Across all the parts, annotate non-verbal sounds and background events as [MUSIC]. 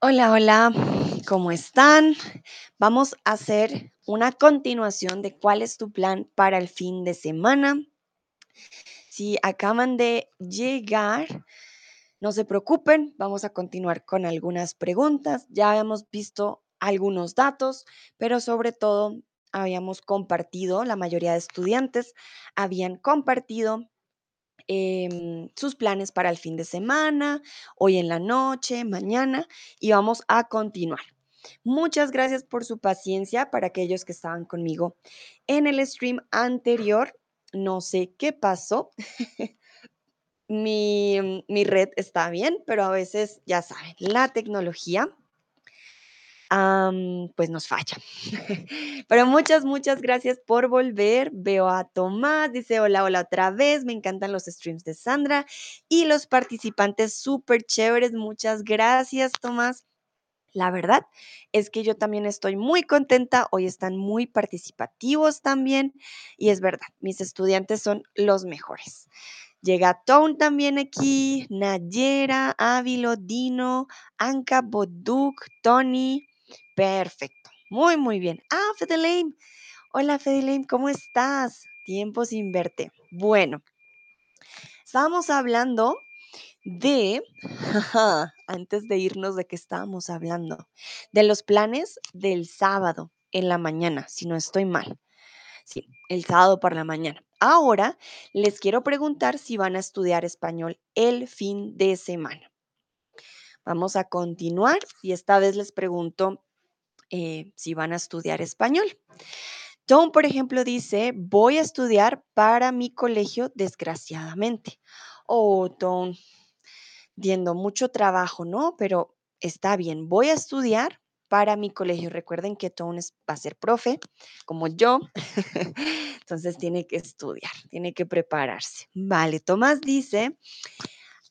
Hola, hola, ¿cómo están? Vamos a hacer una continuación de cuál es tu plan para el fin de semana. Si acaban de llegar, no se preocupen, vamos a continuar con algunas preguntas. Ya habíamos visto algunos datos, pero sobre todo habíamos compartido, la mayoría de estudiantes habían compartido em, sus planes para el fin de semana, hoy en la noche, mañana, y vamos a continuar. Muchas gracias por su paciencia para aquellos que estaban conmigo en el stream anterior. No sé qué pasó. [LAUGHS] mi, mi red está bien, pero a veces, ya saben, la tecnología pues nos falla. [LAUGHS] Pero muchas, muchas gracias por volver. Veo a Tomás, dice hola, hola otra vez. Me encantan los streams de Sandra y los participantes súper chéveres. Muchas gracias, Tomás. La verdad es que yo también estoy muy contenta. Hoy están muy participativos también. Y es verdad, mis estudiantes son los mejores. Llega Tone también aquí, Nayera, Ávilo, Dino, Anka, Boduk, Tony. Perfecto, muy, muy bien. Ah, Fedelaine. Hola, Fedelaine, ¿cómo estás? Tiempo sin verte. Bueno, estábamos hablando de, antes de irnos, ¿de qué estábamos hablando? De los planes del sábado en la mañana, si no estoy mal. Sí, el sábado por la mañana. Ahora les quiero preguntar si van a estudiar español el fin de semana. Vamos a continuar y esta vez les pregunto eh, si van a estudiar español. Tom, por ejemplo, dice, voy a estudiar para mi colegio, desgraciadamente. Oh, Tom, viendo mucho trabajo, ¿no? Pero está bien, voy a estudiar para mi colegio. Recuerden que Tom va a ser profe, como yo. [LAUGHS] Entonces tiene que estudiar, tiene que prepararse. Vale, Tomás dice,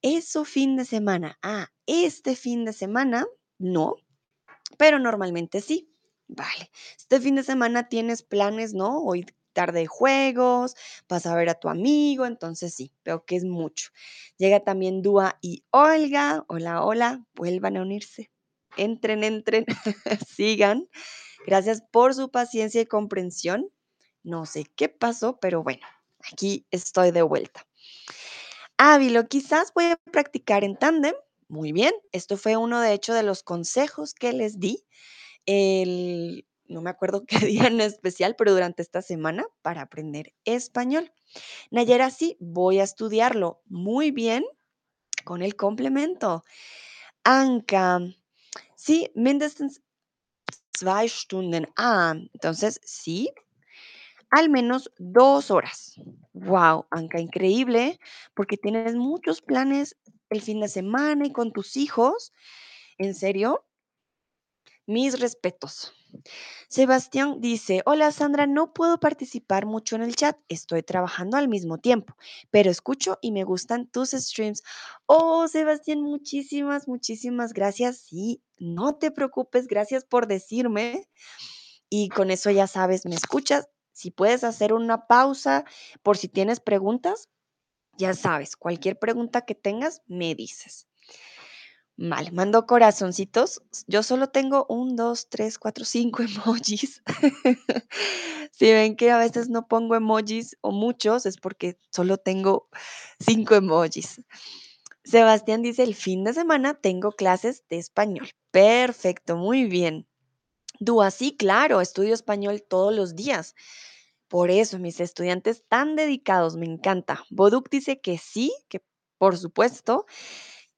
eso fin de semana. Ah, este fin de semana, no, pero normalmente sí. Vale, este fin de semana tienes planes, ¿no? Hoy tarde juegos, vas a ver a tu amigo, entonces sí, veo que es mucho. Llega también Dúa y Olga. Hola, hola, vuelvan a unirse. Entren, entren, [LAUGHS] sigan. Gracias por su paciencia y comprensión. No sé qué pasó, pero bueno, aquí estoy de vuelta. Ávilo, quizás voy a practicar en tándem. Muy bien, esto fue uno de hecho de los consejos que les di el, no me acuerdo [LAUGHS] qué día en especial, pero durante esta semana para aprender español. Nayera, sí, voy a estudiarlo muy bien con el complemento. Anka, sí, mindestens zwei Stunden. Ah, entonces sí, al menos dos horas. Wow, Anka, increíble, porque tienes muchos planes el fin de semana y con tus hijos. ¿En serio? Mis respetos. Sebastián dice, hola Sandra, no puedo participar mucho en el chat, estoy trabajando al mismo tiempo, pero escucho y me gustan tus streams. Oh, Sebastián, muchísimas, muchísimas gracias. Sí, no te preocupes, gracias por decirme. Y con eso ya sabes, me escuchas. Si puedes hacer una pausa por si tienes preguntas, ya sabes, cualquier pregunta que tengas, me dices. Vale, mando corazoncitos. Yo solo tengo un, dos, tres, cuatro, cinco [LAUGHS] emojis. si ven que a veces no pongo emojis o muchos, es porque solo tengo cinco emojis. Sebastián dice, el fin de semana tengo clases de español. Perfecto, muy bien. Dúa, sí, claro, estudio español todos los días. Por eso, mis estudiantes tan dedicados, me encanta. Boduk dice que sí, que por supuesto.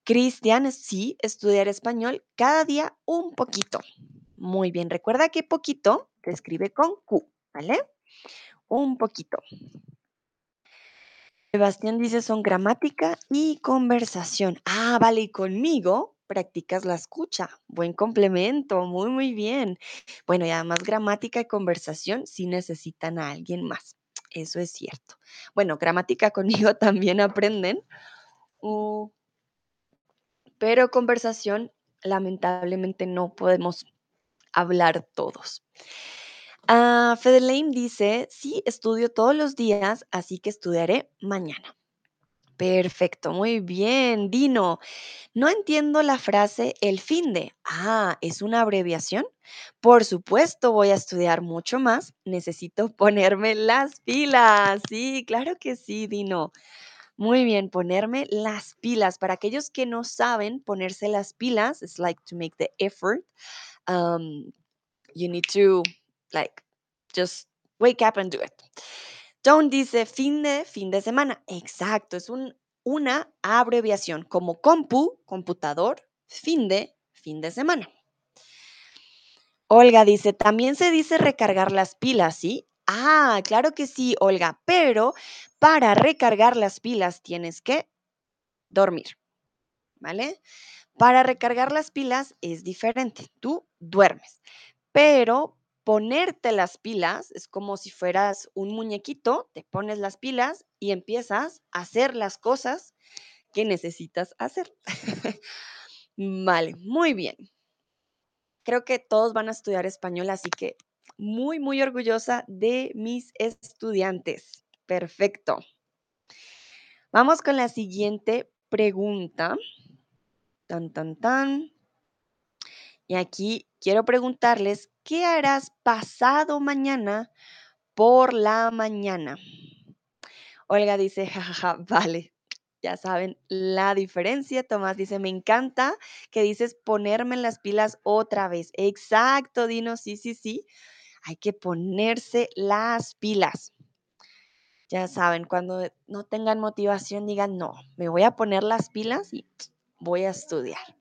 Cristian, sí, estudiar español cada día un poquito. Muy bien, recuerda que poquito se escribe con Q, ¿vale? Un poquito. Sebastián dice son gramática y conversación. Ah, vale, y conmigo practicas la escucha. Buen complemento, muy, muy bien. Bueno, y además gramática y conversación sí necesitan a alguien más. Eso es cierto. Bueno, gramática [LAUGHS] conmigo también aprenden. Pero conversación, lamentablemente no podemos hablar todos. Uh, dice, sí, estudio todos los días, así que estudiaré mañana. Perfecto, muy bien. Dino, no entiendo la frase el fin de. Ah, ¿es una abreviación? Por supuesto, voy a estudiar mucho más. Necesito [LAUGHS] ponerme las pilas. Sí, claro que sí, Dino. Muy bien, ponerme las pilas. Para aquellos que no saben ponerse las pilas, it's like to make the effort. Um, you need to like just wake up and do it. Don't dice fin de fin de semana. Exacto, es un, una abreviación como compu, computador, fin de fin de semana. Olga dice, también se dice recargar las pilas, ¿sí? Ah, claro que sí, Olga, pero para recargar las pilas tienes que dormir, ¿vale? Para recargar las pilas es diferente, tú duermes, pero ponerte las pilas es como si fueras un muñequito, te pones las pilas y empiezas a hacer las cosas que necesitas hacer. [LAUGHS] Vale, muy bien. Creo que todos van a estudiar español, así que muy, muy orgullosa de mis estudiantes. Perfecto. Vamos con la siguiente pregunta. Tan, tan, tan. Y aquí quiero preguntarles, ¿qué harás pasado mañana por la mañana? Olga dice, jajaja, vale. Ya saben la diferencia. Tomás dice, me encanta que dices ponerme las pilas otra vez. Exacto, Dino, sí, sí, sí. Hay que ponerse las pilas. Ya saben, cuando no tengan motivación, digan, no, me voy a poner las pilas y voy a estudiar.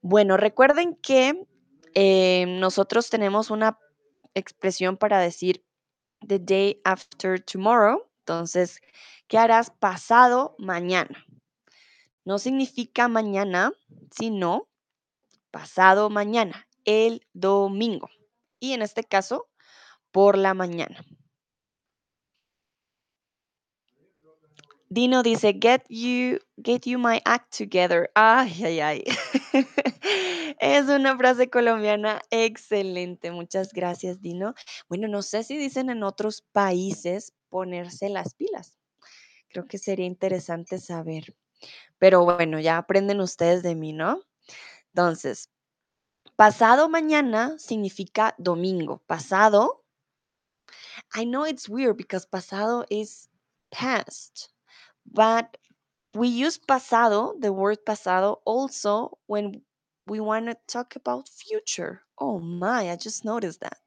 Bueno, recuerden que eh, nosotros tenemos una expresión para decir the day after tomorrow. Entonces, ¿qué harás pasado mañana? No significa mañana, sino pasado mañana, el domingo. Y en este caso, por la mañana. Dino dice, get you, get you my act together. Ay, ay, ay. [LAUGHS] es una frase colombiana excelente. Muchas gracias, Dino. Bueno, no sé si dicen en otros países ponerse las pilas. Creo que sería interesante saber. Pero bueno, ya aprenden ustedes de mí, ¿no? Entonces, pasado mañana significa domingo. Pasado. I know it's weird because pasado is past. But we use pasado, the word pasado, also when we want to talk about future. Oh my, I just noticed that.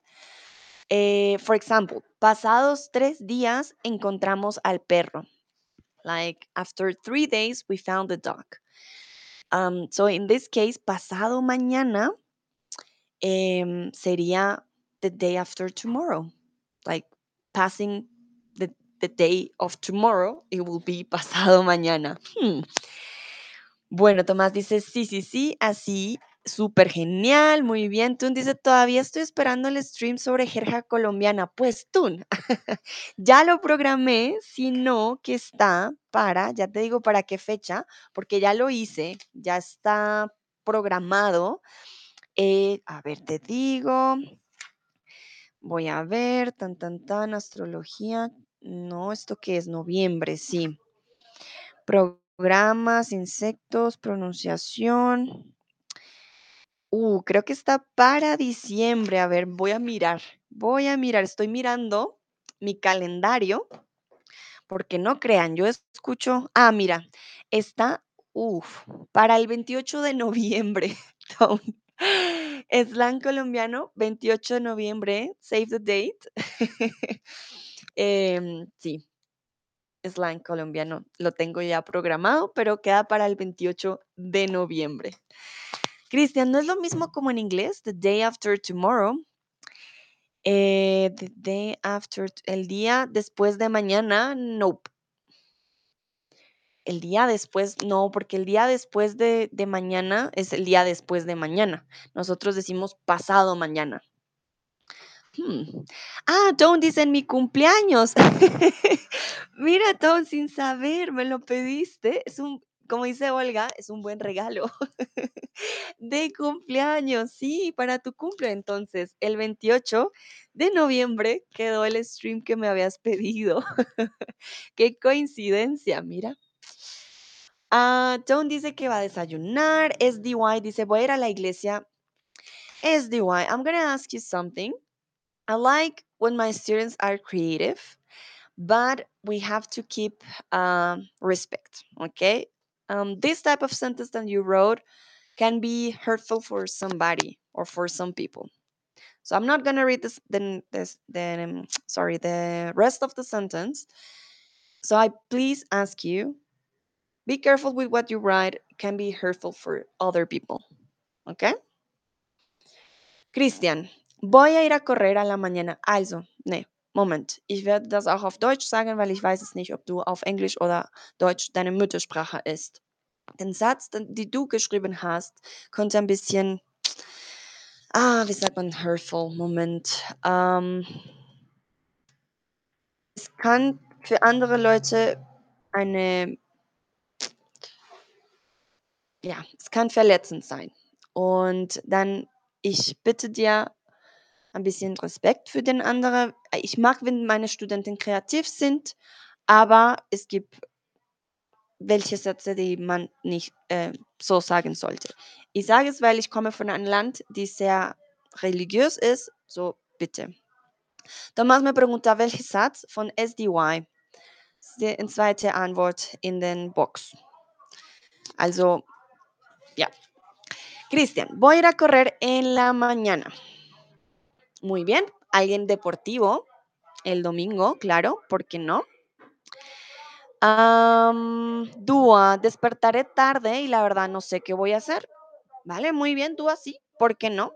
Eh, for example, pasados tres días encontramos al perro. Like after three days, we found the dog. Um, so in this case, pasado mañana em, sería the day after tomorrow. Like passing the, the day of tomorrow, it will be [LAUGHS] pasado mañana. Hmm. Bueno, Tomás dice, sí, sí, sí, así, súper genial, muy bien. Tun dice, todavía estoy esperando el stream sobre jerga colombiana. Pues Tun, [LAUGHS] ya lo programé, sino que está para, ya te digo para qué fecha, porque ya lo hice, ya está programado. Eh, a ver, te digo, voy a ver, tan, tan, tan, astrología. No, ¿esto qué es? Noviembre, sí. Programas, insectos, pronunciación. Uh, creo que está para diciembre. A ver, voy a mirar. Voy a mirar. Estoy mirando mi calendario. Porque no crean, yo escucho. Ah, mira, está, para el 28 de noviembre. [LAUGHS] Slang colombiano, 28 de noviembre, save the date. [LAUGHS] Em, sí, slang colombiano, lo tengo ya programado, pero queda para el 28 de noviembre. Cristian, ¿no es lo mismo como en inglés? The day after tomorrow. Eh, the day after, el día después de mañana, nope. El día después, no, porque el día después de, de mañana es el día después de mañana. Nosotros decimos pasado mañana. Hmm. Ah, Tom dice en mi cumpleaños. [LAUGHS] Mira, Tom, sin saber, me lo pediste. Es un, como dice Olga, es un buen regalo [LAUGHS] de cumpleaños. Sí, para tu cumple. Entonces, el 28 de noviembre quedó el stream que me habías pedido. [LAUGHS] Qué coincidencia, mira. Ah, Tom dice que va a desayunar. SDY dice, voy a ir a la iglesia. SDY, I'm going to ask you something. I like when my students are creative, but we have to keep um, respect, okay? Um, this type of sentence that you wrote can be hurtful for somebody or for some people. So I'm not gonna read this the this the um, [TSK] sorry the rest of the sentence. So I please ask you, be careful with what you write. It can be hurtful for other people. Okay? Christian, voy a ir a correr a la mañana. Also, nee, Moment. Ich werde das auch auf Deutsch sagen, weil ich weiß es nicht, ob du auf Englisch oder Deutsch deine Muttersprache ist. Den Satz, den die du geschrieben hast, könnte ein bisschen, ah, wie sagt man, hurtful, Moment. Ähm, es kann für andere Leute eine, ja, es kann verletzend sein. Und dann, ich bitte dir ein bisschen Respekt für den anderen. Ich mag, wenn meine Studenten kreativ sind, aber es gibt welche Sätze, die man nicht äh, so sagen sollte. Ich sage es, weil ich komme von einem Land, die sehr religiös ist, so bitte. Tomás me pregunta welcher Satz von SDY. Die zweite Antwort in den Box. Also, ja. Cristian, voy a ir a correr en la mañana. Muy bien. Alguien deportivo el domingo, claro, ¿por qué no? Am, Dúa, despertaré tarde y la verdad no sé qué voy a hacer. Vale, muy bien, Dúa, sí, ¿por qué no?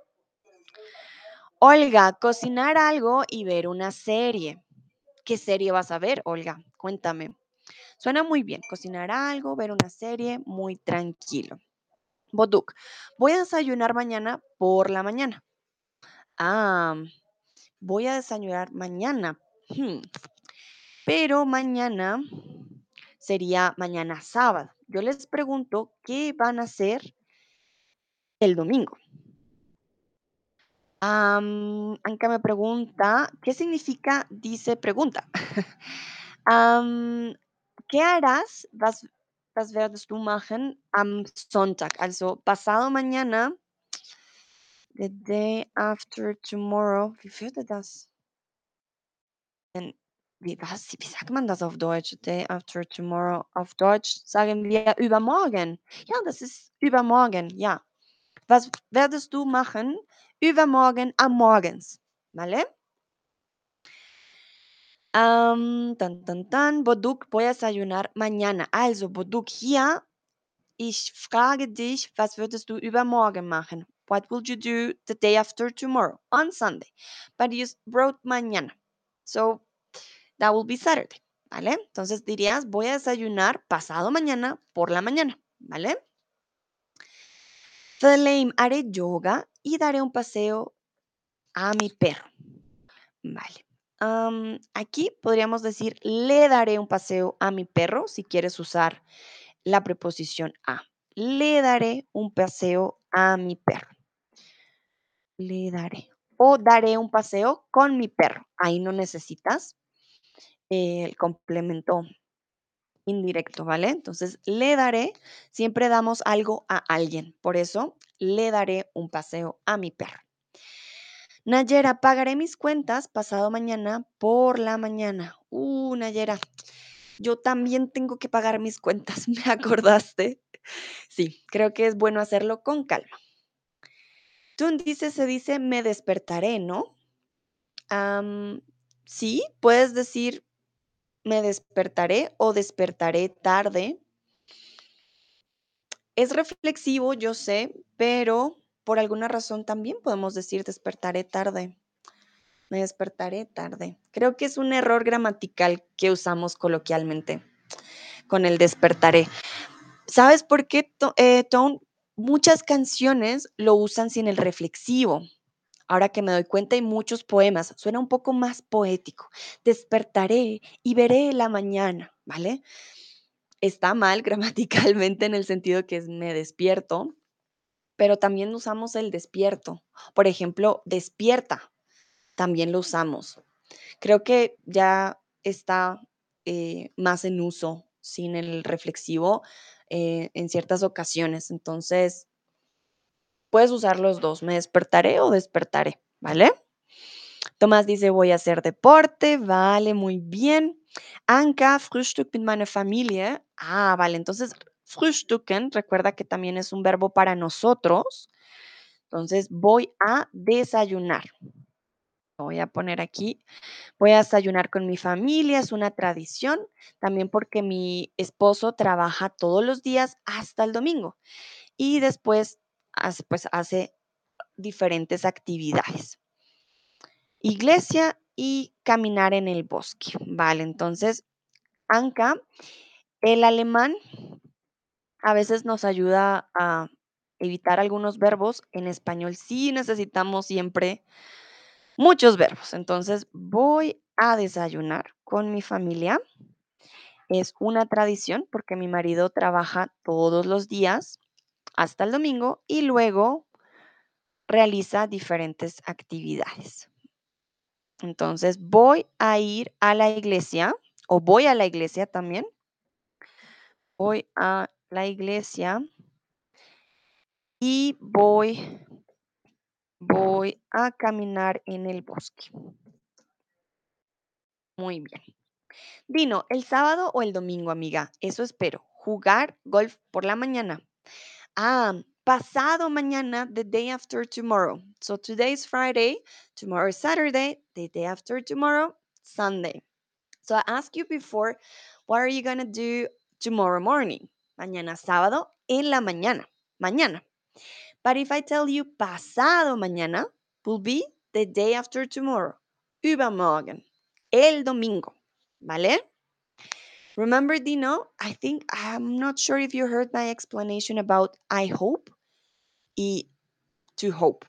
Olga, cocinar algo y ver una serie. ¿Qué serie vas a ver, Olga? Cuéntame. Suena muy bien, cocinar algo, ver una serie, muy tranquilo. Boduk, voy a desayunar mañana por la mañana. Ah, voy a desayunar mañana. Hmm, Pero mañana sería mañana sábado. Yo les pregunto qué van a hacer el domingo. Anka me pregunta, ¿qué significa dice pregunta? [LAUGHS] ¿Qué harás? Was, was werdest du machen am Sonntag? Also pasado mañana, the day after tomorrow. Wie würde das? denn? Wie, was? Wie sagt man das auf Deutsch? Day after tomorrow. Auf Deutsch sagen wir übermorgen. Ja, das ist übermorgen, ja. Was werdest du machen übermorgen am Morgens? ¿Vale? Am, tan, tan, tan. Boduk, voy a desayunar mañana. Also, Boduk, hier, ich frage dich, was würdest du übermorgen machen? What will you do the day after tomorrow? On Sunday. But you wrote mañana. So, that will be Saturday. ¿Vale? Entonces dirías, voy a desayunar pasado mañana por la mañana. ¿Vale? Flame, haré yoga y daré un paseo a mi perro. Vale. Aquí podríamos decir, le daré un paseo a mi perro si quieres usar la preposición a. Le daré un paseo a mi perro. Le daré. O daré un paseo con mi perro. Ahí no necesitas eh, el complemento indirecto, ¿vale? Entonces, le daré, siempre damos algo a alguien. Por eso, le daré un paseo a mi perro. Nayera, pagaré mis cuentas pasado mañana por la mañana. Uh, Nayera, yo también tengo que pagar mis cuentas, [LAUGHS] ¿me acordaste? Sí, creo que es bueno hacerlo con calma. Tú dices, se dice, me despertaré, ¿no? Sí, puedes decir, me despertaré o despertaré tarde. Es reflexivo, yo sé, pero por alguna razón también podemos decir despertaré tarde. Me despertaré tarde. Creo que es un error gramatical que usamos coloquialmente con el despertaré. ¿Sabes por qué, eh, Tone? Muchas canciones lo usan sin el reflexivo. Ahora que me doy cuenta, hay muchos poemas. Suena un poco más poético. Despertaré y veré la mañana, ¿vale? Está mal [LAUGHS] gramaticalmente en el sentido que es me despierto, pero también usamos el despierto. Por ejemplo, despierta, también lo usamos. Creo que ya está eh, más en uso sin el reflexivo. eh, en ciertas ocasiones. Entonces, puedes usar los dos, me despertaré o despertaré, ¿vale? Tomás dice, voy a hacer deporte, vale, muy bien. Anka, Frühstück mit meiner Familie. Ah, vale, entonces frühstücken, recuerda que también es un verbo para nosotros. Entonces, voy a desayunar. Voy a poner aquí, voy a desayunar con mi familia, es una tradición, también porque mi esposo trabaja todos los días hasta el domingo y después hace, pues, hace diferentes actividades. Iglesia y caminar en el bosque. Vale, entonces, Anka, el alemán a veces nos ayuda a evitar algunos verbos. En español sí necesitamos siempre muchos verbos. Entonces, voy a desayunar con mi familia. Es una tradición porque mi marido trabaja todos los días hasta el domingo y luego realiza diferentes actividades. Entonces, voy a ir a la iglesia o voy a la iglesia también. Voy a la iglesia y voy voy a caminar en el bosque. Muy bien. Dino, ¿el sábado o el domingo, amiga? Eso espero. Jugar golf por la mañana. Ah, pasado mañana, the day after tomorrow. So today is Friday, tomorrow is Saturday, the day after tomorrow, Sunday. So I asked you before, what are you going to do tomorrow morning? Mañana sábado en la mañana. Mañana. But if I tell you pasado mañana, will be the day after tomorrow. Übermorgen. El domingo. ¿Vale? Remember, Dino, I think, I'm not sure if you heard my explanation about I hope y to hope.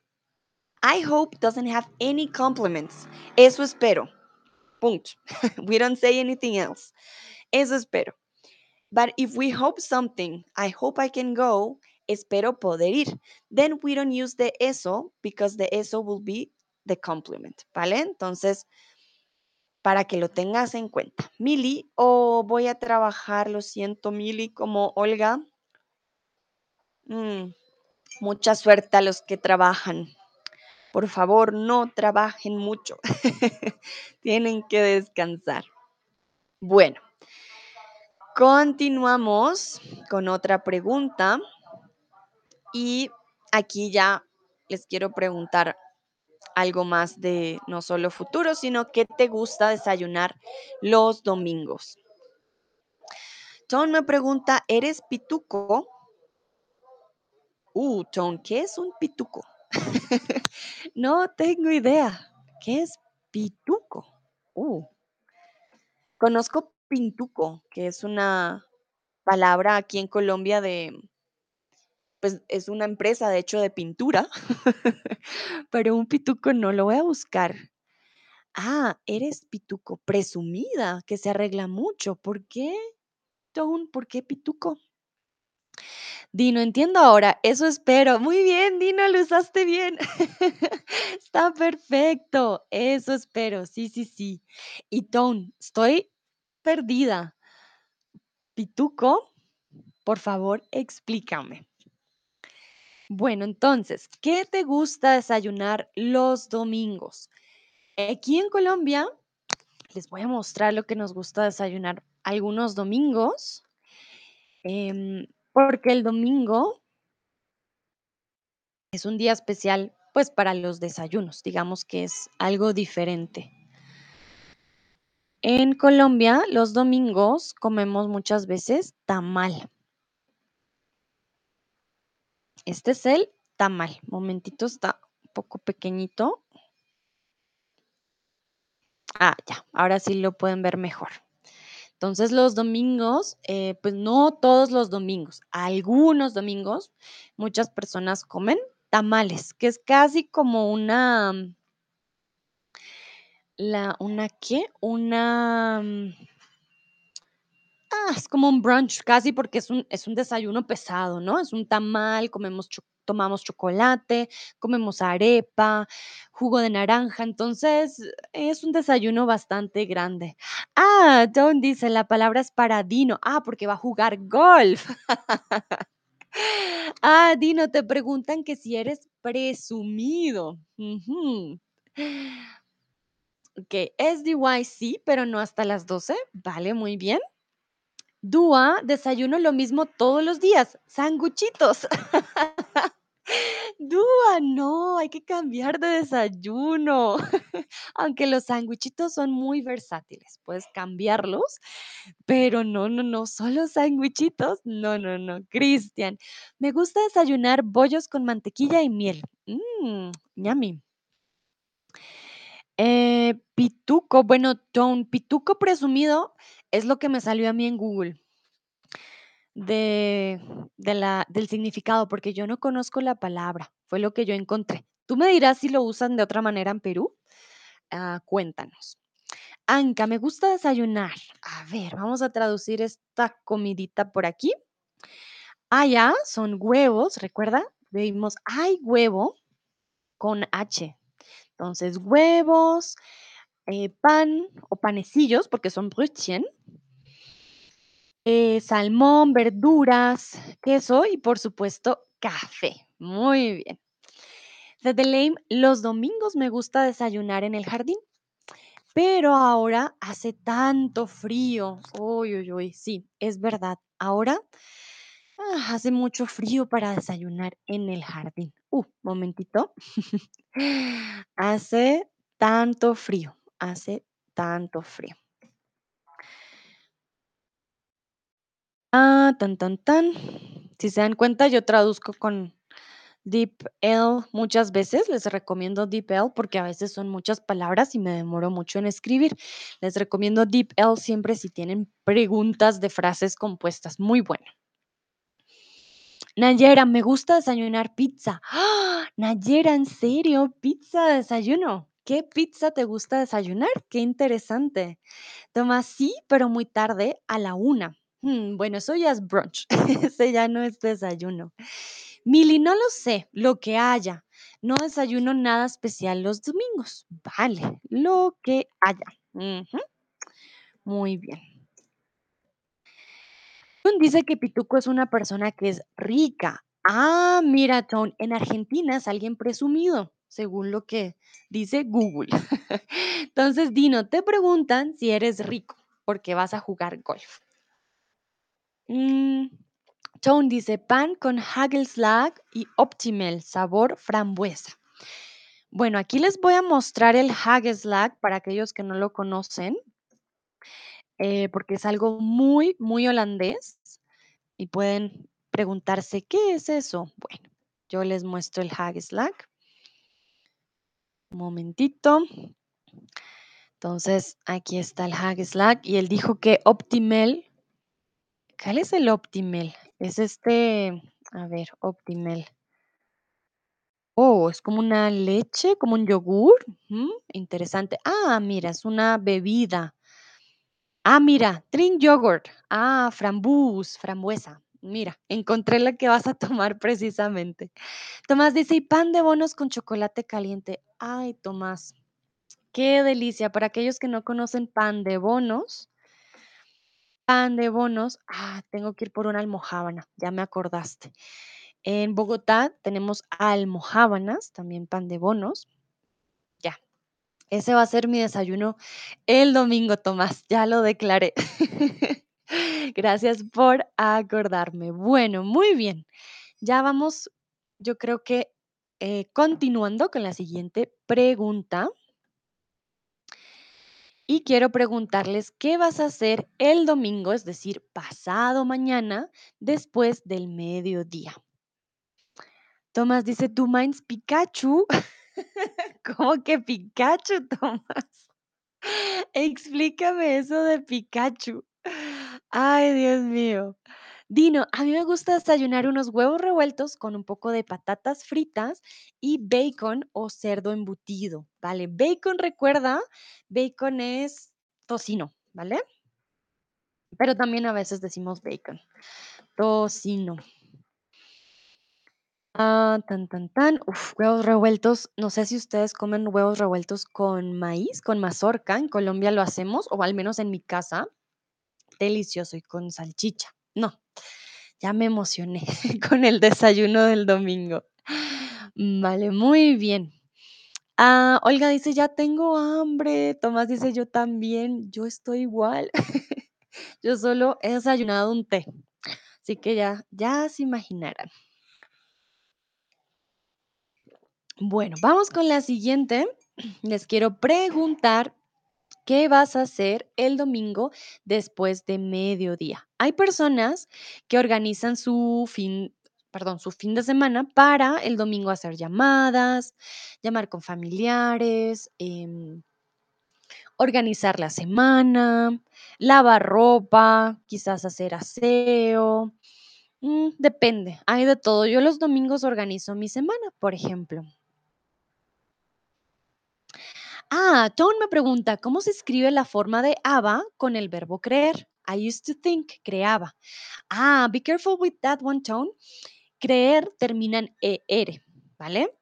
I hope doesn't have any compliments. Eso espero. Punto. [LAUGHS] we don't say anything else. Eso espero. But if we hope something, I hope I can go, espero poder ir. Then we don't use the eso because the eso will be the complement, ¿vale? Entonces, para que lo tengas en cuenta. Mili, o voy a trabajar, lo siento, Mili, como Olga. Mm, mucha suerte a los que trabajan. Por favor, no trabajen mucho. [LAUGHS] Tienen que descansar. Bueno, continuamos con otra pregunta. Y aquí ya les quiero preguntar algo más de no solo futuro, sino qué te gusta desayunar los domingos. Tom me pregunta, ¿eres pituco? Uh, Tom, ¿qué es un pituco? [LAUGHS] no tengo idea. ¿Qué es pituco? Uh. Conozco pintuco, que es una palabra aquí en Colombia de, pues es una empresa de hecho de pintura, [LAUGHS] pero un pituco no lo voy a buscar. Ah, eres pituco, presumida, que se arregla mucho. ¿Por qué, Tom? ¿Por qué pituco? Dino, entiendo ahora, eso espero. Muy bien, Dino, lo usaste bien. [LAUGHS] Está perfecto, eso espero, sí, sí, sí. Y Tom, estoy perdida. Pituco, por favor, explícame. Bueno, entonces, ¿qué te gusta desayunar los domingos? Aquí en Colombia les voy a mostrar lo que nos gusta desayunar algunos domingos, em, porque el domingo es un día especial, pues para los desayunos, digamos que es algo diferente. En Colombia, los domingos comemos muchas veces tamal. Este es el tamal. Momentito, está un poco pequeñito. Ah, ya, ahora sí lo pueden ver mejor. Entonces los domingos, eh, pues no todos los domingos, algunos domingos, muchas personas comen tamales, que es casi como una, la, una qué, una, mm, ah, es como un brunch, casi porque es un, es un desayuno pesado, ¿no? Es un tamal, comemos tomamos chocolate, comemos arepa, jugo de naranja, entonces es un desayuno bastante grande. Ah, Don dice, la palabra es para Dino. Ah, porque va a jugar golf. [LAUGHS] Ah, Dino, te preguntan que si eres presumido. Ujú. Ok, SDY sí, pero no hasta las 12. Vale, muy bien. Dúa, desayuno lo mismo todos los días, sanguchitos. [LAUGHS] Dúa, no, hay que cambiar de desayuno. [LAUGHS] Aunque los sanguchitos son muy versátiles, puedes cambiarlos, pero no, no, no, solo sanguchitos. No, no, no. Cristian, me gusta desayunar bollos con mantequilla y miel. Mmm, yummy. Eh, pituco, bueno, Don, pituco presumido es lo que me salió a mí en Google de, de la, del significado, porque yo no conozco la palabra, fue lo que yo encontré. Tú me dirás si lo usan de otra manera en Perú. Ah, cuéntanos. Anca, me gusta desayunar. A ver, vamos a traducir esta comidita por aquí. Allá son huevos, ¿recuerda? Vimos, hay huevo con H. Entonces, huevos, eh, pan o panecillos, porque son Brötchen, eh, salmón, verduras, queso y por supuesto café. Muy bien. Desde Lame, los domingos me gusta desayunar en el jardín, pero ahora hace tanto frío. Uy, uy, uy, sí, es verdad. Ahora ah, hace mucho frío para desayunar en el jardín. Uh, momentito. [LAUGHS] hace tanto frío, hace tanto frío. Ah, tan, tan, tan. Si se dan cuenta, yo traduzco con DeepL muchas veces. Les recomiendo DeepL porque a veces son muchas palabras y me demoro mucho en escribir. Les recomiendo DeepL siempre si tienen preguntas de frases compuestas. Muy bueno. Nayera, me gusta desayunar pizza. ¡Ah! Nayera, ¿en serio? ¿Pizza de desayuno? ¿Qué pizza te gusta desayunar? Qué interesante. Tomás, sí, pero muy tarde, a la una. Mm, bueno, eso ya es brunch. [LAUGHS] Ese ya no es desayuno. Mili, no lo sé, lo que haya. No desayuno nada especial los domingos. Vale, lo que haya. Muy bien. Tone dice que Pituco es una persona que es rica. Ah, mira, Tone, en Argentina es alguien presumido, según lo que dice Google. [LAUGHS] Entonces, Dino, te preguntan si eres rico porque vas a jugar golf. Mm, Tone dice pan con Hagelslag y Optimel, sabor frambuesa. Bueno, aquí les voy a mostrar el Hagelslag para aquellos que no lo conocen, eh, porque es algo muy, muy holandés y pueden preguntarse, ¿qué es eso? Bueno, yo les muestro el Hagelslag. Un momentito. Entonces, aquí está el Hagelslag y él dijo que Optimel, ¿cuál es el Optimel? Es este, a ver, Optimel. Oh, es como una leche, como un yogur. Interesante. Ah, mira, es una bebida. Ah, mira, drink yogurt. Ah, frambus, frambuesa. Mira, encontré la que vas a [LAUGHS] tomar precisamente. Tomás dice, y pan de bonos con chocolate caliente. Ay, Tomás, qué delicia. Para aquellos que no conocen pan de bonos, pan de bonos, ah, tengo que ir por una almojábana, ya me acordaste. En Bogotá tenemos almojábanas, también pan de bonos. Ese va a ser mi desayuno el domingo, Tomás, ya lo declaré. [LAUGHS] Gracias por acordarme. Bueno, muy bien. Ya vamos, yo creo que eh, continuando con la siguiente pregunta. Y quiero preguntarles qué vas a hacer el domingo, es decir, pasado mañana, después del mediodía. Tomás dice, ¿tú minds Pikachu? [LAUGHS] [LAUGHS] ¿Cómo que Pikachu, [LAUGHS] Tomás? Explícame eso de Pikachu. Ay, Dios mío. Dino, a mí me gusta desayunar unos huevos revueltos con un poco de patatas fritas y bacon o cerdo embutido, ¿vale? Bacon, recuerda, bacon es tocino, ¿vale? Pero también a veces decimos bacon. Tocino. Ah, tan, tan, tan. Huevos revueltos. No sé si ustedes comen huevos revueltos con maíz, con mazorca. En Colombia lo hacemos, o al menos en mi casa. Delicioso y con salchicha. No, ya me emocioné [LAUGHS] con el desayuno del domingo. Vale, muy bien. Ah, Olga dice, ya tengo hambre. Tomás dice, yo también. Yo estoy igual. [LAUGHS] Yo solo he desayunado un té. Así que ya, ya se imaginarán. Bueno, vamos con la siguiente. [CLEARS THROAT] Les quiero preguntar, ¿qué vas a hacer el domingo después de mediodía? Hay personas que organizan su fin, perdón, su fin de semana para el domingo hacer llamadas, llamar con familiares, em, organizar la semana, lavar ropa, quizás hacer aseo. mm, depende, hay de todo. Yo los domingos organizo mi semana, por ejemplo. Ah, Tone me pregunta, ¿cómo se escribe la forma de Ava con el verbo creer? I used to think, creaba. Ah, be careful with that one, Tone. Creer termina en ER, ¿vale?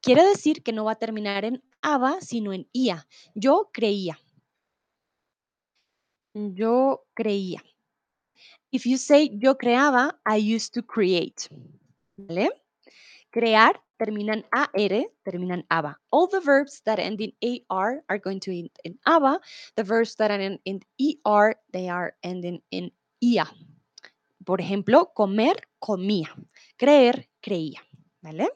Quiere decir que no va a terminar en Ava, sino en IA. Yo creía, yo creía. If you say yo creaba, I used to create, ¿vale? Crear terminan AR, terminan ABA. All the verbs that end in AR are going to end in ABA. The verbs that end in ER, they are ending in IA. Por ejemplo, comer, comía. Creer, creía. ¿Vale?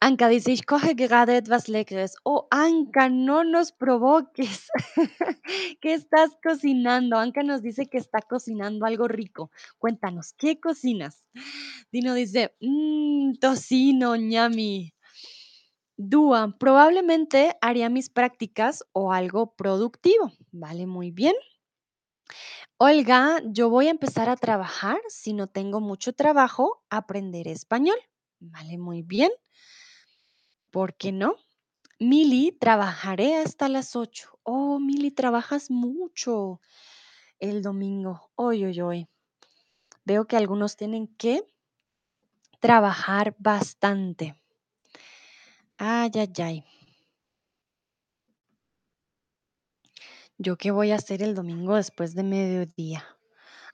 Anka dice, ich koche gerade etwas Leckeres. Oh, Anka, no nos provoques. [LAUGHS] ¿Qué estás cocinando? Anka nos dice que está cocinando algo rico. Cuéntanos, ¿qué cocinas? Dino dice, mmm, tocino, ñami. Dúa, probablemente haría mis prácticas o algo productivo. Vale, muy bien. Olga, yo voy a empezar a trabajar. Si no tengo mucho trabajo, aprender español. Vale, muy bien. ¿Por qué no? Mili, trabajaré hasta las 8. Oh, Mili, trabajas mucho el domingo. Hoy, hoy, hoy. Veo que algunos tienen que trabajar bastante. Ay, ay, ay. ¿Yo qué voy a hacer el domingo después de mediodía?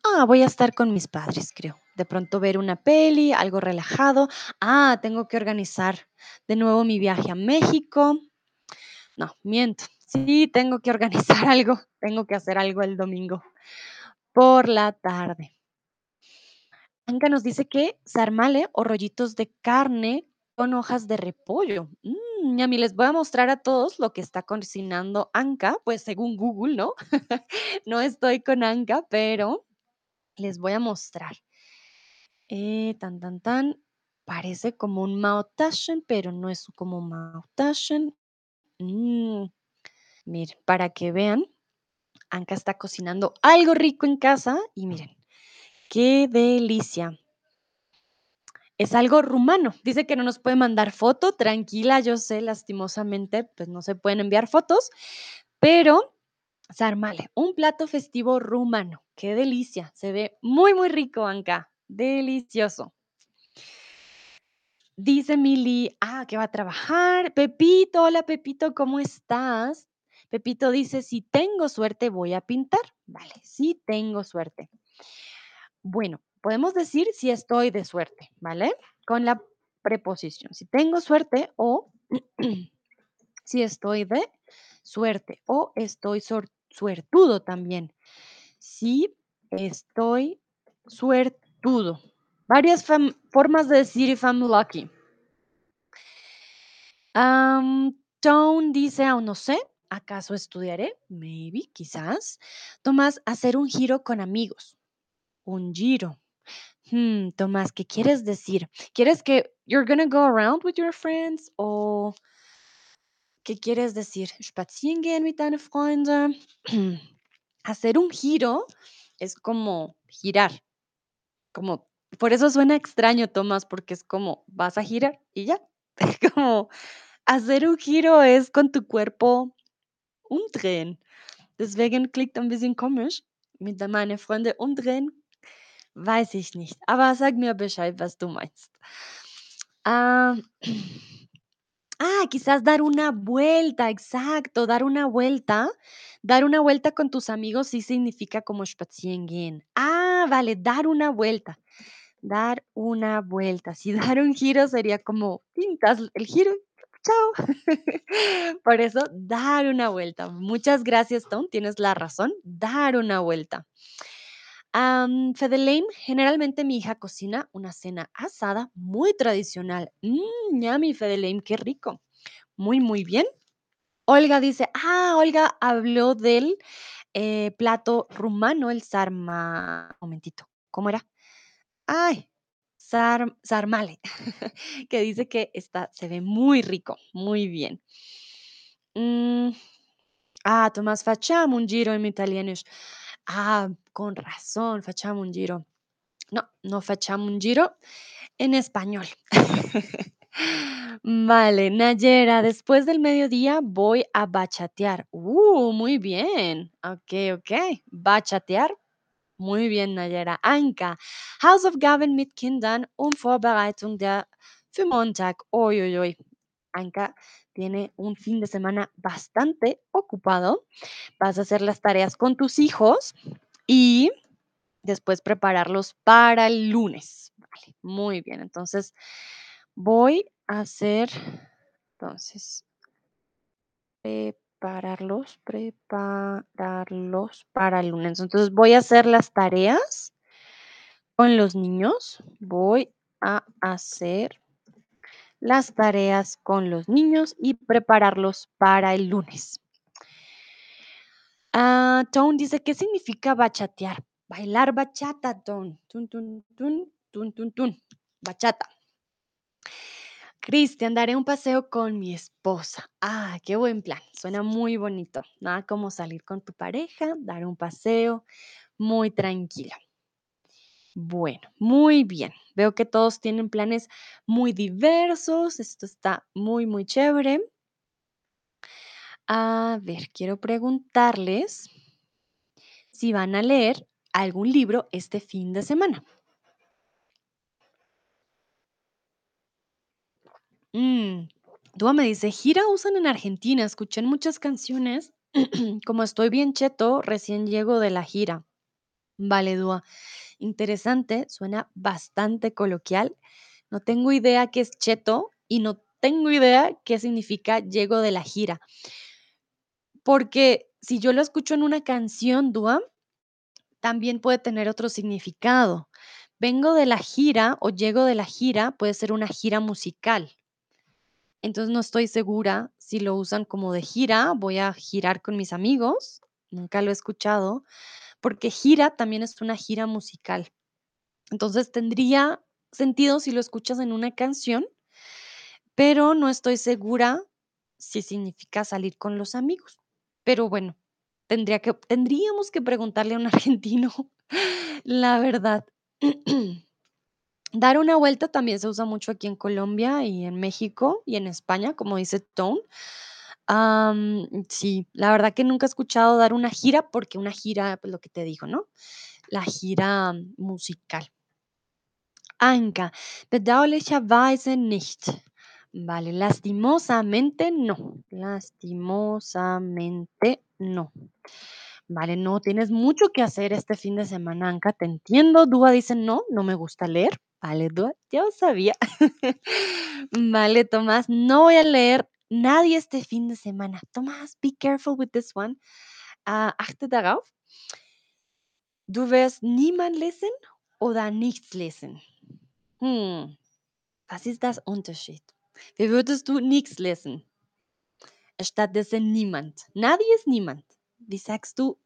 Ah, voy a estar con mis padres, creo. De pronto ver una peli, algo relajado. Ah, tengo que organizar de nuevo mi viaje a México. No, miento. Sí, tengo que organizar [LAUGHS] algo. Tengo que hacer algo el domingo por la tarde. Anka nos dice que sarmale o rollitos de carne con hojas de repollo. Mm, y a mí les voy a mostrar a todos lo que está cocinando Anka, pues según Google, ¿no? [LAUGHS] no estoy con Anka, pero les voy a mostrar. Eh, tan, tan, tan. Parece como un Maotashen, pero no es como un Maotashen. Mm, miren, para que vean, Anka está cocinando algo rico en casa y miren, qué delicia. Es algo rumano. Dice que no nos puede mandar foto. Tranquila, yo sé, lastimosamente, pues no se pueden enviar fotos, pero sarmale, un plato festivo rumano. Qué delicia. Se ve muy, muy rico, Anka. Delicioso. Dice Mili, ah, que va a trabajar. Pepito, hola Pepito, ¿cómo estás? Pepito dice, si tengo suerte, voy a pintar. Vale, sí tengo suerte. Bueno, podemos decir si estoy de suerte, ¿vale? Con la preposición. Si tengo suerte o [CLEARS THROAT] si estoy de suerte o estoy suertudo también. Si estoy Varias formas de decir if I'm lucky. Am, Tone dice, aún no sé, ¿acaso estudiaré? Maybe, quizás. Tomás, hacer un giro con amigos. Un giro. Hmm, Tomás, ¿qué quieres decir? ¿Quieres que you're gonna go around with your friends? ¿O qué quieres decir? Spazieren gehen mit deinen Freunden. Hacer un giro es como girar, como, por eso suena extraño, Tomás, porque es como vas a girar y ya. [LAUGHS] Como hacer un giro es con tu cuerpo umdrehen. Deswegen klingt ein bisschen komisch. Mit meine Freunde umdrehen Weiß ich nicht, aber sag mir Bescheid, was du meinst. Ah, [CLEARS THROAT] ah, quizás dar una vuelta, exacto, dar una vuelta. Dar una vuelta con tus amigos sí significa como spazieren gehen. Ah, vale, dar una vuelta. Dar una vuelta. Si [LAUGHS] dar un giro sería como pintas el giro, chao. [LAUGHS] Por eso, dar una vuelta. Muchas gracias, Tom, tienes la razón, dar una vuelta. Am, Fedelein, generalmente mi hija cocina una cena asada muy tradicional. Mm, yummy, Fedelein, qué rico. Muy, muy bien. Olga dice, ah, Olga habló del eh, plato rumano, el sarma. Momentito, ¿cómo era? Ay, sar- sarmale, [LAUGHS] que dice que está, se ve muy rico, muy bien. Mm, ah, Tomás, facciamo un giro in italianisch. Ah, con razón, facciamo un giro. No, no facciamo un giro en español. [LAUGHS] Vale, Nayera, después del mediodía voy a bachatear. Uh, muy bien. Ok, ok. Bachatear. Muy bien, Nayera. Anka, Hausaufgaben mit Kindern und Vorbereitung der für Montag. Uy, uy. Anka tiene un fin de semana bastante ocupado. Vas a hacer las tareas con tus hijos y después prepararlos para el lunes. Muy bien. Entonces, voy a hacer, entonces, prepararlos, prepararlos para el lunes. Entonces, voy a hacer las tareas con los niños. Voy a hacer las tareas con los niños y prepararlos para el lunes. Ah, Tone dice, ¿qué significa bachatear? Bailar bachata, Tone. Tun, tun, tun, tun, tun, tun. Bachata. Cristian, daré un paseo con mi esposa. Ah, qué buen plan. Suena muy bonito. Nada como salir con tu pareja, dar un paseo muy tranquilo. Bueno, muy bien. Veo que todos tienen planes muy diversos. Esto está muy, muy chévere. A ver, quiero preguntarles si van a leer algún libro este fin de semana. Mm, Dúa me dice, gira usan en Argentina, escuché en muchas canciones. [CLEARS THROAT] Como estoy bien cheto, recién llego de la gira. Vale, Dúa. Interesante, suena bastante coloquial. No tengo idea qué es cheto y no tengo idea qué significa llego de la gira. Porque si yo lo escucho en una canción, Dúa, también puede tener otro significado. Vengo de la gira o llego de la gira, puede ser una gira musical. Entonces no estoy segura si lo usan como de gira, voy a girar con mis amigos, nunca lo he escuchado, porque gira también es una gira musical. Entonces tendría sentido si lo escuchas en una canción, pero no estoy segura si significa salir con los amigos. Pero bueno, tendría que, tendríamos que preguntarle a un [LAUGHS] argentino la verdad. [CLEARS THROAT] Dar una vuelta también se usa mucho aquí en Colombia y en México y en España, como dice Tone. Sí, la verdad que nunca he escuchado dar una gira porque una gira, pues lo que te digo, ¿no? La gira musical. Anka, bedauerlicherweise nicht. Vale, lastimosamente no. Lastimosamente no. Vale, no tienes mucho que hacer este fin de semana, Anka, te entiendo. Dúa dice no, no me gusta leer. Vale, Dúa, yo sabía. [LAUGHS] Vale, Tomás, no voy a leer nadie este fin de semana. Tomás, be careful with this one. Ah, achte darauf. Du wirst niemand lesen oder nichts lesen. Hm, was ist das Unterschied? Wie würdest du nichts lesen? Stattdessen niemand. Nadie es niemand. Wie sagst du?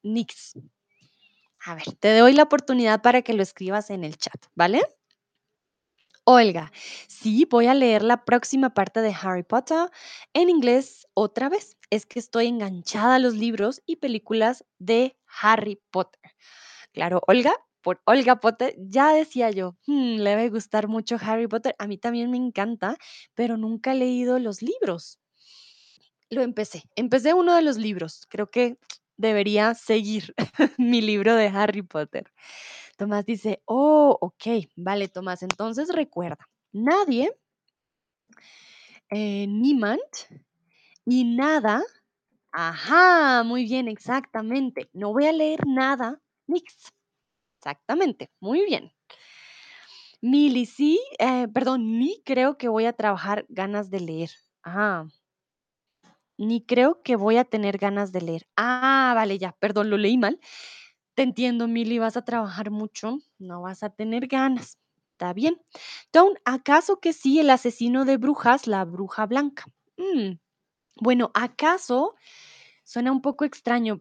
A ver, te doy la oportunidad para que lo escribas en el chat, ¿vale? Olga, sí, voy a leer la próxima parte de Harry Potter en inglés otra vez. Es que estoy enganchada a los libros y películas de Harry Potter. Claro, Olga, por Olga Potter, ya decía yo, "Hmm, le a gustar mucho Harry Potter. A mí también me encanta, pero nunca he leído los libros. Lo empecé, empecé uno de los libros. Creo que debería seguir [LAUGHS] mi libro de Harry Potter. Tomás dice, oh, ok, vale, Tomás, entonces recuerda, nadie, eh, niemand y nada. Ajá, muy bien, exactamente. No voy a leer nada, nix. Exactamente, muy bien. Mili, sí, eh, perdón, ni creo que voy a trabajar ganas de leer. Ah, ni creo que voy a tener ganas de leer. Ah, vale, ya, perdón, lo leí mal. Te entiendo, Mili, vas a trabajar mucho, no vas a tener ganas. Está bien. Don, ¿acaso que sí el asesino de brujas, la bruja blanca? Mm, bueno, ¿acaso? Suena un poco extraño.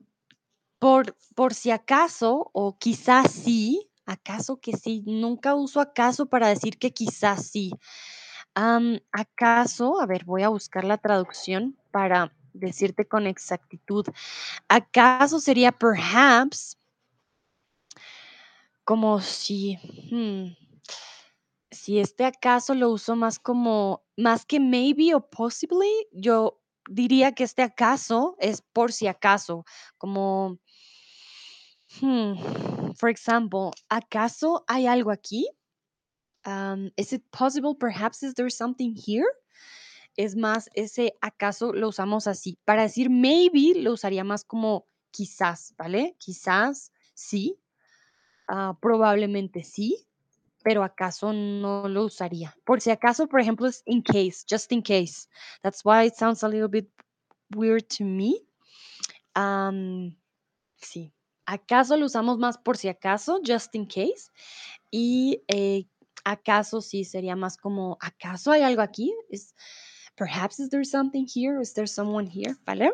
Por, por si acaso, o quizás sí, acaso que sí. Nunca uso acaso para decir que quizás sí. ¿acaso? A ver, voy a buscar la traducción para decirte con exactitud. ¿Acaso sería perhaps? Como si, hmm, si este acaso lo uso más como, más que maybe o possibly, yo diría que este acaso es por si acaso, como, hmm, for example, ¿acaso hay algo aquí? Um, is it possible perhaps is there something here? Es más, ese acaso lo usamos así. Para decir maybe lo usaría más como quizás, ¿vale? Quizás sí, ah, probablemente sí, pero acaso no lo usaría. Por si acaso, por ejemplo, es in case, just in case. That's why it sounds a little bit weird to me. Am, sí. ¿Acaso lo usamos más por si acaso, just in case? Y eh, acaso sí sería más como, ¿acaso hay algo aquí? Is, perhaps is there something here? Is there someone here? ¿Vale?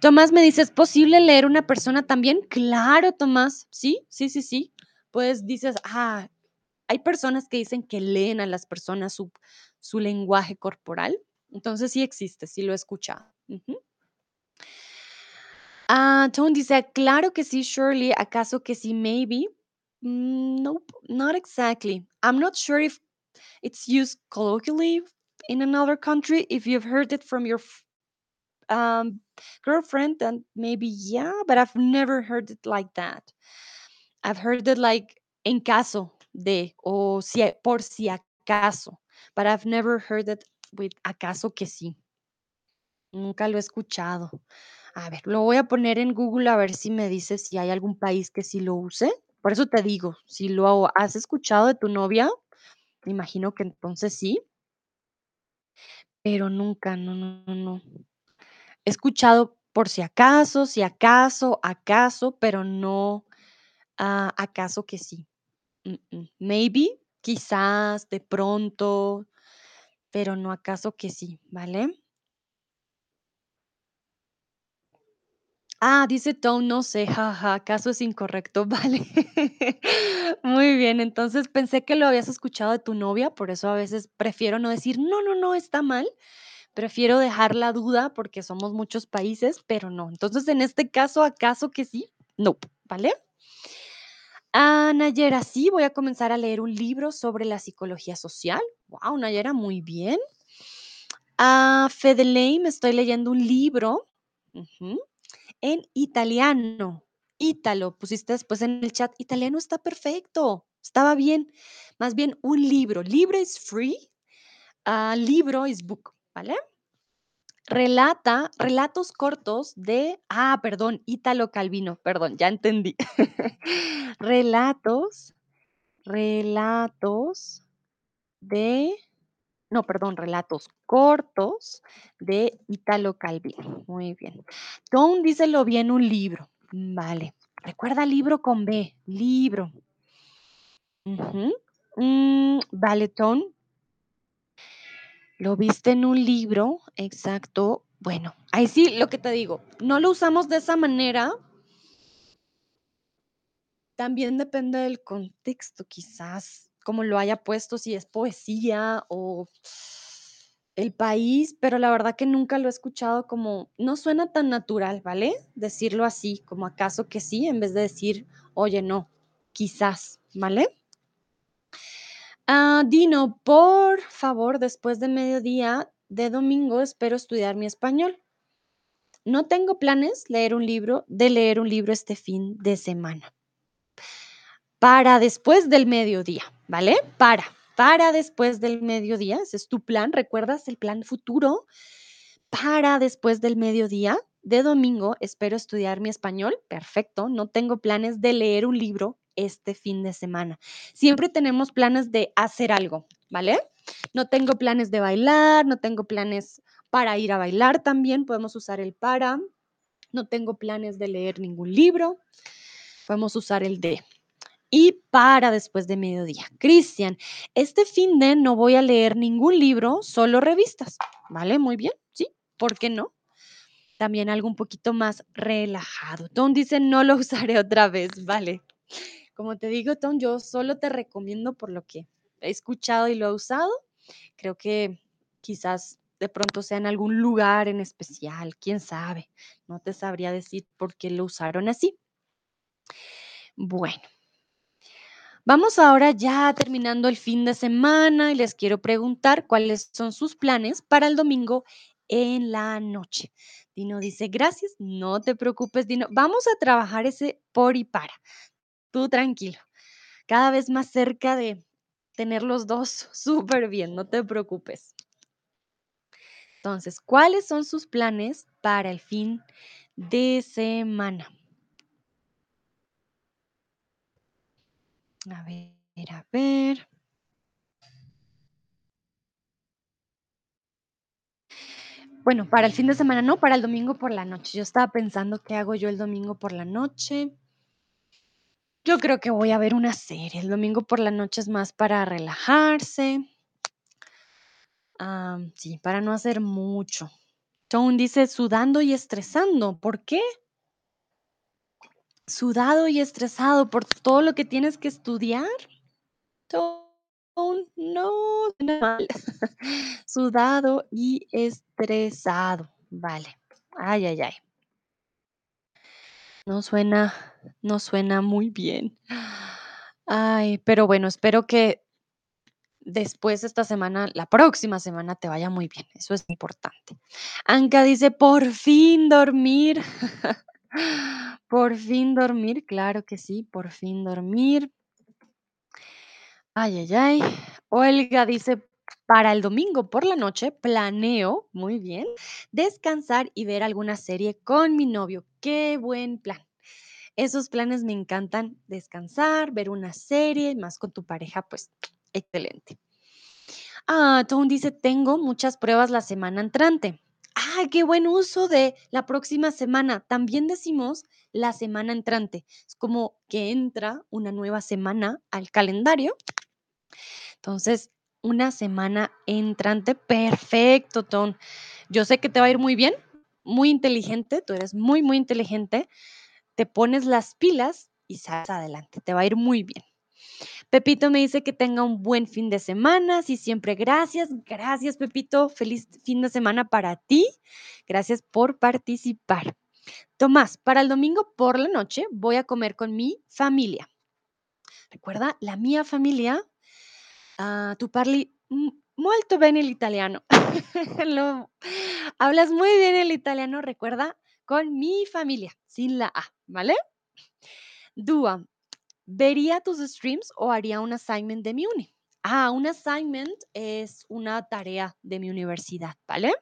Tomás me dice, ¿es posible leer una persona también? Claro, Tomás. Sí, sí, sí, sí. Pues dices, ah, hay personas que dicen que leen a las personas su, su lenguaje corporal. Entonces sí existe, sí lo he escuchado. Ujú. Ah, Tone dice, claro que sí, Shirley. ¿Acaso que sí, maybe? Mm, nope, not exactly. I'm not sure if it's used colloquially in another country. If you've heard it from your um, girlfriend, then maybe yeah, but I've never heard it like that. I've heard it like en caso de o si, por si acaso, but I've never heard it with acaso que sí. Nunca lo he escuchado. A ver, lo voy a poner en Google a ver si me dice si hay algún país que sí lo use. Por eso te digo, si lo has escuchado de tu novia, imagino que entonces sí, pero nunca, no, no, no. He escuchado por si acaso, si acaso, acaso, pero no ah, acaso que sí. Maybe, quizás, de pronto, pero no acaso que sí, ¿vale? Ah, dice Tom, no sé, jaja, acaso es incorrecto, [LAUGHS] vale. Muy bien, entonces pensé que lo habías escuchado de tu novia, por eso a veces prefiero no decir, no, no, no, está mal. Prefiero dejar la duda porque somos muchos países, pero no. Entonces, en este caso, ¿acaso que sí? No, ¿vale? Ah, Nayera, sí, voy a comenzar a leer un libro sobre la psicología social. Wow, Nayera, muy bien. Ah, Fedeleim, estoy leyendo un libro en italiano. Ítalo, pusiste después en el chat. Italiano está perfecto, estaba bien. Más bien un libro. Libre is free, ah, libro is book, ¿vale? Relata relatos cortos de ah, perdón, Ítalo Calvino, perdón, ya entendí. [LAUGHS] Relatos relatos de no, perdón, relatos cortos de Ítalo Calvino. Muy bien. Tom dice lo un libro. Vale. Recuerda libro con B, libro. Mm, vale, Tom. Lo viste en un libro, exacto. Bueno, ahí sí, lo que te digo, no lo usamos de esa manera. También depende del contexto, quizás, cómo lo haya puesto, si es poesía o el país, pero la verdad que nunca lo he escuchado como, no suena tan natural, ¿vale? Decirlo así, como acaso que sí, en vez de decir, oye, no, quizás, ¿vale? Ah, Dino, por favor, después de mediodía de domingo espero estudiar mi español. No tengo planes leer un libro, de leer un libro este fin de semana. para después del mediodía, ¿vale? Para, para después del mediodía, ese es tu plan, ¿recuerdas el plan futuro? Para después del mediodía de domingo espero estudiar mi español, perfecto, no tengo planes de leer un libro este fin de semana. Siempre tenemos planes de hacer algo, ¿vale? No tengo planes de bailar, no tengo planes para ir a bailar también, podemos usar el para. No tengo planes de leer ningún libro, podemos usar el de y para después de mediodía. Cristian, este fin de no voy a leer ningún libro, solo revistas. ¿Vale? Muy bien, sí, ¿por qué no? También algo un poquito más relajado. Tom dice, no lo [LAUGHS] usaré otra vez, vale. Como te digo, Tom, yo solo te recomiendo por lo que he escuchado y lo he usado. Creo que quizás de pronto sea en algún lugar en especial, quién sabe. No te sabría decir por qué lo usaron así. Bueno, Vamos ahora ya terminando el fin de semana y les quiero preguntar cuáles son sus planes para el domingo en la noche. Dino dice, gracias, no te preocupes, Dino. Vamos a trabajar ese por y para. Tú tranquilo. Cada vez más cerca de tener los dos [LAUGHS] súper bien, no te preocupes. Entonces, ¿cuáles son sus planes para el fin de semana? A ver, a ver. Bueno, para el fin de semana no, para el domingo por la noche. Yo estaba pensando qué hago yo el domingo por la noche. Yo creo que voy a ver una serie. El domingo por la noche es más para relajarse. Ah, sí, para no hacer mucho. Tone dice sudando y estresando. ¿Por qué? Sudado y estresado por todo lo que tienes que estudiar. Tone, no, suena mal. [LAUGHS] Sudado y estresado. Vale. Ay, ay, ay. No suena, no suena muy bien. Ay, pero bueno, espero que después esta semana, la próxima semana te vaya muy bien. Eso es importante. Anka dice, por fin dormir. [LAUGHS] Por fin dormir, claro que sí, por fin dormir. Ay, ay, ay. Olga dice, para el domingo por la noche planeo, muy bien, descansar y ver alguna serie con mi novio. Qué buen plan. Esos planes me encantan, descansar, ver una serie, más con tu pareja, pues excelente. Ah, dice, tengo muchas pruebas la semana entrante. Ah, qué buen uso de la próxima semana. También decimos la semana entrante. Es como que entra una nueva semana al calendario. Entonces, una semana entrante. Perfecto, Tone. Yo sé que te va a ir muy bien, muy inteligente. Tú eres muy, muy inteligente. Te pones las pilas y sales adelante. Te va a ir muy bien. Pepito me dice que tenga un buen fin de semana. Sí, siempre gracias. Gracias, Pepito. Feliz fin de semana para ti. Gracias por participar. Tomás, para el domingo por la noche voy a comer con mi familia. Recuerda, la mía familia, ah, tu parli molto bene el italiano. [LAUGHS] Lo- hablas muy bien el italiano, recuerda, con mi familia, sin la A, ¿vale? Dúa, ¿vería tus streams o haría un assignment de mi uni? Ah, un assignment es una tarea de mi universidad, ¿vale?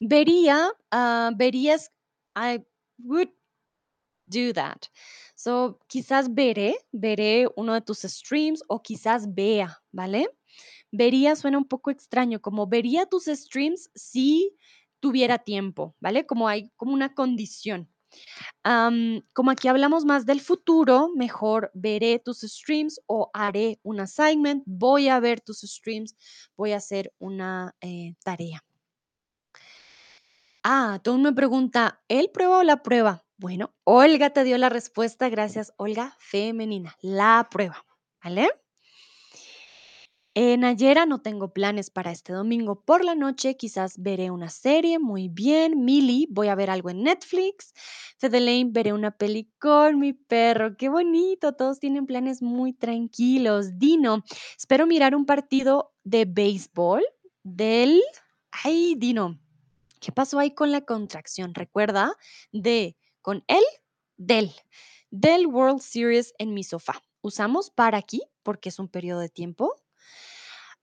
Vería, ah, verías, I would do that. Quizás veré, veré uno de tus streams o quizás vea, ¿vale? Vería suena un poco extraño, como vería tus streams si tuviera tiempo, ¿vale? Como hay como una condición. Como aquí hablamos más del futuro, mejor veré tus streams o haré un assignment, voy a ver tus streams, voy a hacer una eh, tarea. Ah, tú me pregunta, ¿el prueba o la prueba? Bueno, Olga te dio la respuesta, gracias, Olga, femenina, la prueba, ¿vale? En Nayera no tengo planes para este domingo por la noche, quizás veré una serie, muy bien. Mili, voy a ver algo en Netflix. Fedelaine, veré una peli con mi perro, qué bonito, todos tienen planes muy tranquilos. Dino, espero mirar un partido de béisbol del... Ay, Dino, ¿qué pasó ahí con la contracción? Recuerda, de, con él, del, del World Series en mi sofá. usamos para aquí, porque es un periodo de tiempo.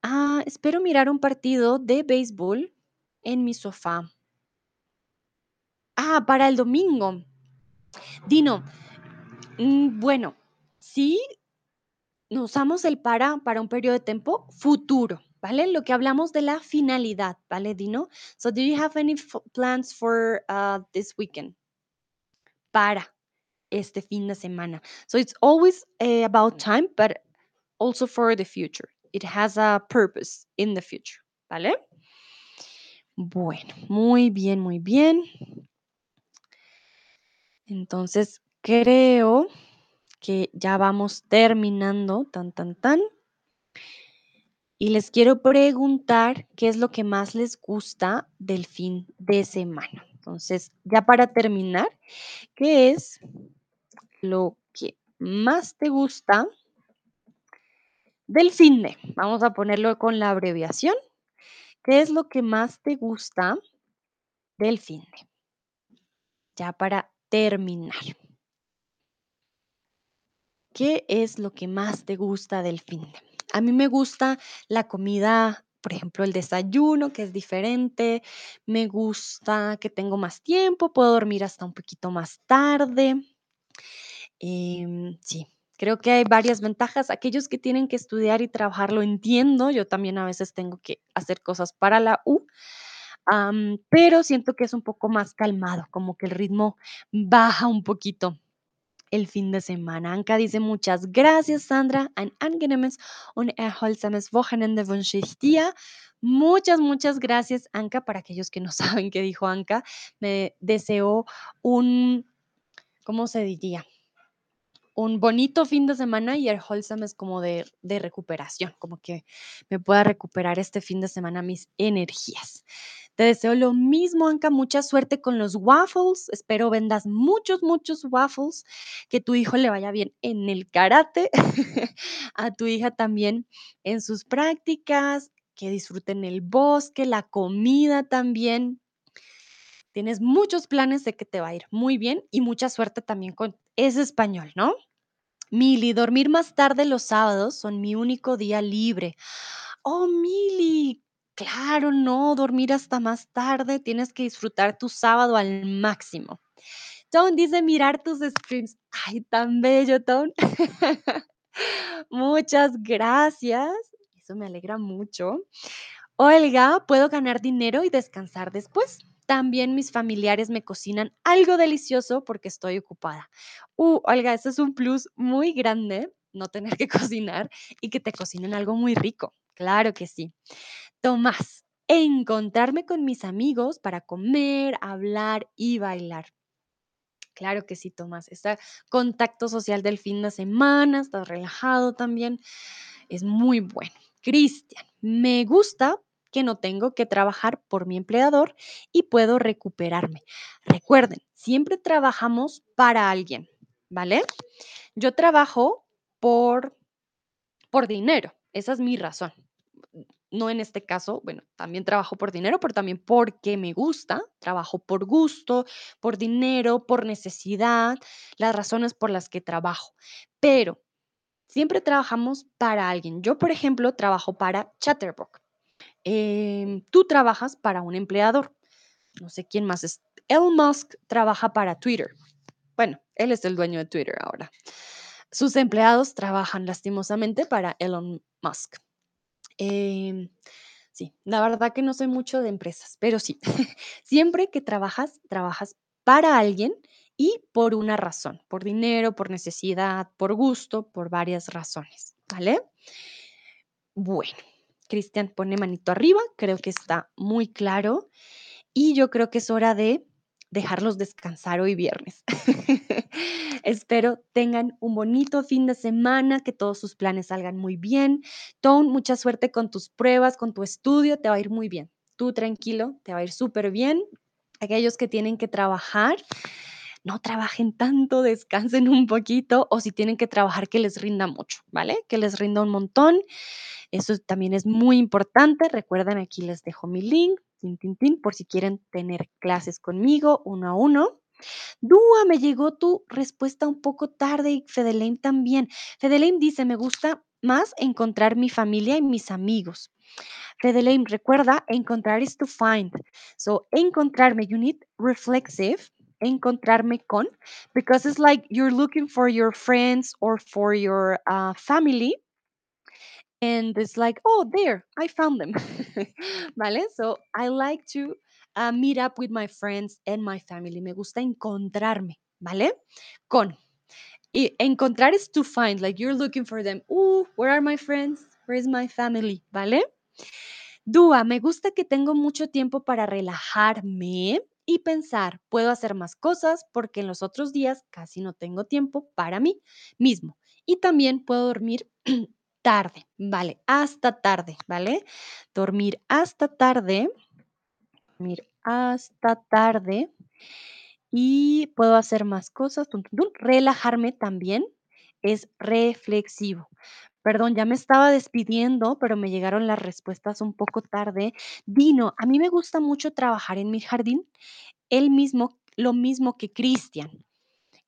Ah, espero mirar un partido de béisbol en mi sofá. Ah, para el domingo. Dino, mm, bueno, sí usamos el para para un periodo de tiempo futuro, ¿vale? Lo que hablamos de la finalidad, ¿vale, Dino? So, do you have any plans for uh, this weekend? Para este fin de semana. So, it's always eh, about time, but also for the future. It has a purpose in the future, ¿vale? Bueno, muy bien, muy bien. Entonces, creo que ya vamos terminando, tan, tan, tan. Y les quiero preguntar qué es lo que más les gusta del fin de semana. Entonces, ya para terminar, ¿qué es lo que más te gusta del fin de? Vamos a ponerlo con la abreviación. ¿Qué es lo que más te gusta del fin de? Ya para terminar. ¿Qué es lo que más te gusta del fin de? A mí me gusta la comida, por ejemplo, el desayuno, que es diferente. Me gusta que tengo más tiempo, puedo dormir hasta un poquito más tarde. Em, sí, creo que hay varias ventajas. Aquellos que tienen que estudiar y trabajar lo entiendo. Yo también a veces tengo que hacer cosas para la U, pero siento que es un poco más calmado, como que el ritmo baja un poquito el fin de semana. Anka dice muchas gracias, Sandra. Ein angenehmes und erholsames Wochenende wünsche ich dir. Muchas, muchas gracias, Anka. Para aquellos que no [LAUGHS] saben qué dijo Anka, me deseo un, ¿cómo se diría? Un bonito fin de semana y erholsam es como de, de recuperación, como que me pueda recuperar este fin de semana mis energías. Te deseo lo mismo, Anka. Mucha suerte con los waffles. Espero vendas muchos, muchos waffles. Que tu hijo le vaya bien en el karate. [LAUGHS] A tu hija también en sus prácticas. Que disfruten el bosque, la comida también. Tienes muchos planes de que te va a ir muy bien y mucha suerte también con ese español, ¿no? Mili, dormir más tarde los sábados son mi único día libre. Oh, Mili, claro, no, dormir hasta más tarde, tienes que disfrutar tu sábado al máximo. Tom dice mirar tus streams. Ay, tan bello, Tom. [LAUGHS] Muchas gracias. Eso me alegra mucho. Olga, puedo ganar dinero y descansar después. También mis familiares me cocinan algo delicioso porque estoy ocupada. Uh, Olga, eso es un plus muy grande, no tener que [LAUGHS] cocinar y que te cocinen algo muy rico. Claro que sí. Tomás, encontrarme con mis amigos para comer, hablar y bailar. Claro que sí, Tomás. Está contacto social del fin de semana, estás relajado también. Es muy bueno. Cristian, me gusta que no tengo que trabajar por mi empleador y puedo recuperarme. Recuerden, siempre trabajamos para alguien, ¿vale? Yo trabajo por, por dinero, esa es mi razón. No en este caso, bueno, también trabajo por dinero, pero también porque me gusta, trabajo por gusto, por dinero, por necesidad, las razones por las que trabajo. Pero siempre trabajamos para alguien. Yo, por ejemplo, trabajo para Chatterbox. Em, tú trabajas para un empleador. No sé quién más es. Elon Musk trabaja para Twitter. Bueno, él es el dueño de Twitter ahora. Sus empleados trabajan lastimosamente para Elon Musk. Em, sí, la verdad que no soy mucho de empresas, pero sí, [LAUGHS] siempre que trabajas, trabajas para alguien y por una razón, por dinero, por necesidad, por gusto, por varias razones, ¿vale? Bueno, Cristian pone manito arriba, creo que está muy claro y yo creo que es hora de dejarlos descansar hoy viernes. [LAUGHS] Espero tengan un bonito fin de semana, que todos sus planes salgan muy bien. Tone, mucha suerte con tus pruebas, con tu estudio, te va a ir muy bien. Tú tranquilo, te va a ir súper bien. Aquellos que tienen que trabajar, no trabajen tanto, descansen un poquito o si tienen que trabajar que les rinda mucho, ¿vale? Que les rinda un montón. Eso también es muy importante. Recuerden, aquí les dejo mi link, tin, tin, tin, por si quieren tener clases conmigo uno a uno. Dúa, me llegó tu respuesta un poco tarde y Fedeleim también. Fedeleim dice, me gusta más encontrar mi familia y mis amigos. Fedeleim, recuerda, encontrar is to find. So, encontrarme, you need reflexive, encontrarme con, because it's like you're looking for your friends or for your uh, family. And it's like, oh, there, I found them. [LAUGHS] ¿Vale? So, I like to uh, meet up with my friends and my family. Me gusta encontrarme, ¿vale? Con. Y encontrar is to find, like you're looking for them. Ooh, where are my friends? Where is my family? ¿Vale? Dúa, me gusta que tengo mucho tiempo para relajarme y pensar, puedo hacer más cosas porque en los otros días casi no tengo tiempo para mí mismo. Y también puedo dormir [CLEARS THROAT] tarde, ¿vale? Hasta tarde, ¿vale? Dormir hasta tarde, dormir hasta tarde y puedo hacer más cosas. Relajarme también es reflexivo. Perdón, ya me estaba despidiendo, pero me llegaron las respuestas un poco tarde. Dino, a mí me gusta mucho trabajar en mi jardín, el mismo, lo mismo que Cristian.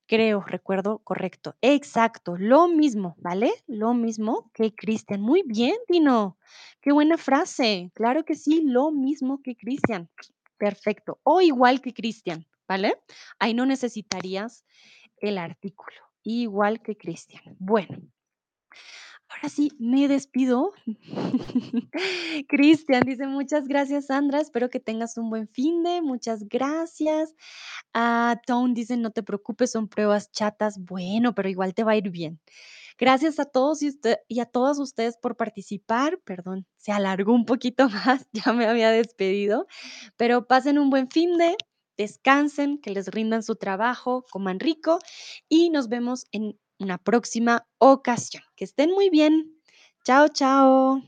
Creo, recuerdo correcto. Exacto, lo mismo, ¿vale? Lo mismo que Cristian. Muy bien, Dino. Qué buena frase. Claro que sí, lo mismo que Cristian. Perfecto. O igual que Cristian, ¿vale? Ahí no necesitarías el artículo. Igual que Cristian. Bueno, ahora sí, me despido. [LAUGHS] Cristian dice, muchas gracias, Sandra. Espero que tengas un buen fin de. Muchas gracias. Ah, Tone dice, no te preocupes, son pruebas chatas. Bueno, pero igual te va a ir bien. Gracias a todos y, y a todas ustedes por participar. Perdón, se alargó un poquito [LAUGHS] más, ya me había despedido, pero pasen un buen fin de, descansen, que les rindan su trabajo, coman rico y nos vemos en una próxima ocasión. Que estén muy bien. Chao, chao.